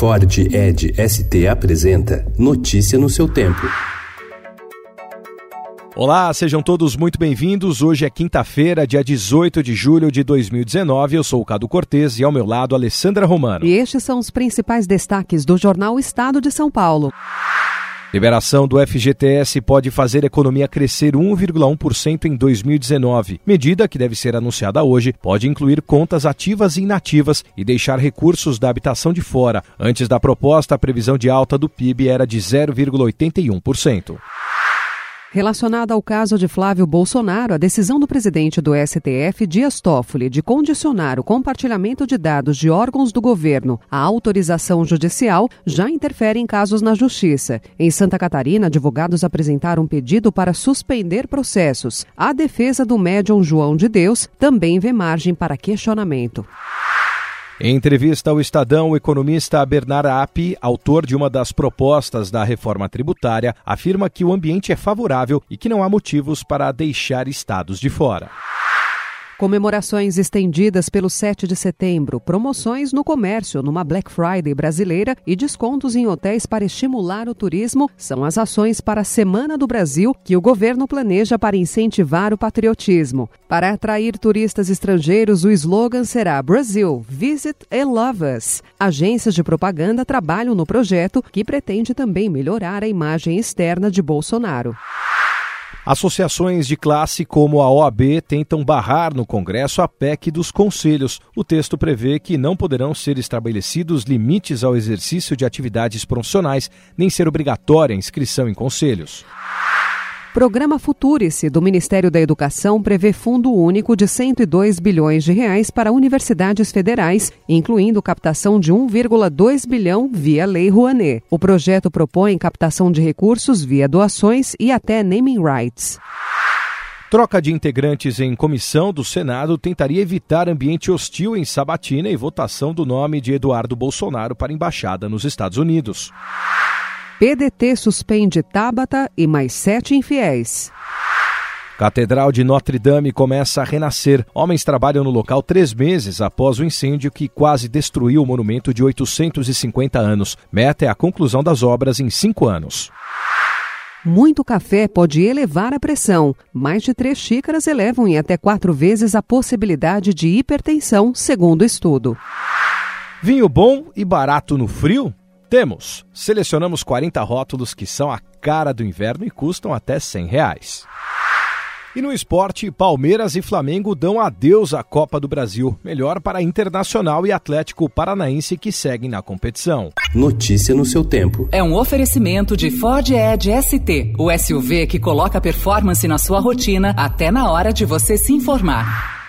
Ford Ed ST apresenta Notícia no seu tempo. Olá, sejam todos muito bem-vindos. Hoje é quinta-feira, dia 18 de julho de 2019. Eu sou o Cado Cortês e ao meu lado Alessandra Romano. E estes são os principais destaques do jornal Estado de São Paulo. Liberação do FGTS pode fazer a economia crescer 1,1% em 2019. Medida que deve ser anunciada hoje pode incluir contas ativas e inativas e deixar recursos da habitação de fora. Antes da proposta, a previsão de alta do PIB era de 0,81%. Relacionada ao caso de Flávio Bolsonaro, a decisão do presidente do STF, Dias Toffoli, de condicionar o compartilhamento de dados de órgãos do governo à autorização judicial já interfere em casos na Justiça. Em Santa Catarina, advogados apresentaram pedido para suspender processos. A defesa do médium João de Deus também vê margem para questionamento. Em entrevista ao Estadão, o economista Bernard Api, autor de uma das propostas da reforma tributária, afirma que o ambiente é favorável e que não há motivos para deixar estados de fora. Comemorações estendidas pelo 7 de setembro, promoções no comércio numa Black Friday brasileira e descontos em hotéis para estimular o turismo são as ações para a Semana do Brasil que o governo planeja para incentivar o patriotismo. Para atrair turistas estrangeiros, o slogan será Brasil, Visit and Love Us. Agências de propaganda trabalham no projeto que pretende também melhorar a imagem externa de Bolsonaro. Associações de classe como a OAB tentam barrar no Congresso a PEC dos conselhos. O texto prevê que não poderão ser estabelecidos limites ao exercício de atividades profissionais, nem ser obrigatória a inscrição em conselhos. Programa Futurice do Ministério da Educação prevê fundo único de 102 bilhões de reais para universidades federais, incluindo captação de 1,2 bilhão via Lei Rouanet. O projeto propõe captação de recursos via doações e até naming rights. Troca de integrantes em comissão do Senado tentaria evitar ambiente hostil em sabatina e votação do nome de Eduardo Bolsonaro para embaixada nos Estados Unidos. PDT suspende Tabata e mais sete infiéis. Catedral de Notre Dame começa a renascer. Homens trabalham no local três meses após o incêndio que quase destruiu o monumento de 850 anos. Meta é a conclusão das obras em cinco anos. Muito café pode elevar a pressão. Mais de três xícaras elevam em até quatro vezes a possibilidade de hipertensão, segundo estudo. Vinho bom e barato no frio? Temos. Selecionamos 40 rótulos que são a cara do inverno e custam até 100 reais. E no esporte, Palmeiras e Flamengo dão adeus à Copa do Brasil. Melhor para Internacional e Atlético Paranaense que seguem na competição. Notícia no seu tempo. É um oferecimento de Ford Edge ST, o SUV que coloca performance na sua rotina até na hora de você se informar.